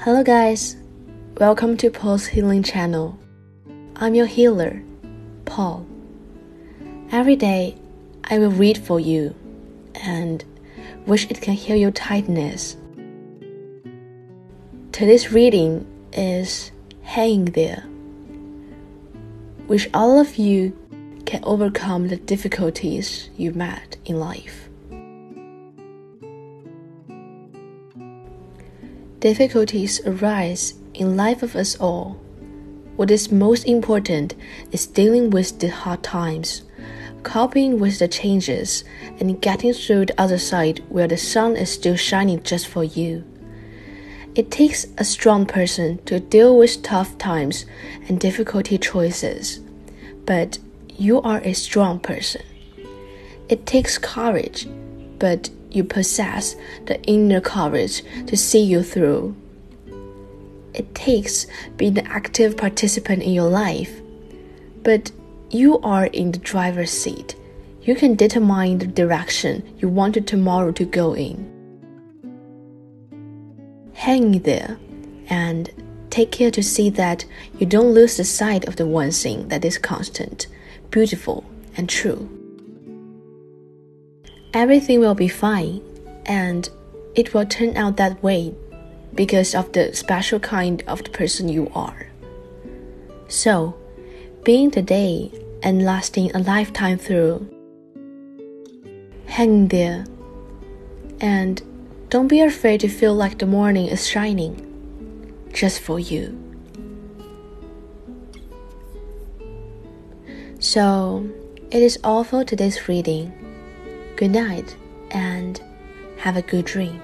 Hello, guys. Welcome to Paul's Healing Channel. I'm your healer, Paul. Every day, I will read for you and wish it can heal your tightness. Today's reading is Hanging There. Wish all of you can overcome the difficulties you met in life. Difficulties arise in life of us all. What is most important is dealing with the hard times, coping with the changes, and getting through the other side where the sun is still shining just for you. It takes a strong person to deal with tough times and difficulty choices, but you are a strong person. It takes courage, but you possess the inner courage to see you through. It takes being an active participant in your life, but you are in the driver's seat. You can determine the direction you want tomorrow to go in. Hang there and take care to see that you don't lose the sight of the one thing that is constant, beautiful, and true everything will be fine and it will turn out that way because of the special kind of the person you are. So, being today and lasting a lifetime through, hang there and don't be afraid to feel like the morning is shining just for you. So, it is all for today's reading. Good night and have a good dream.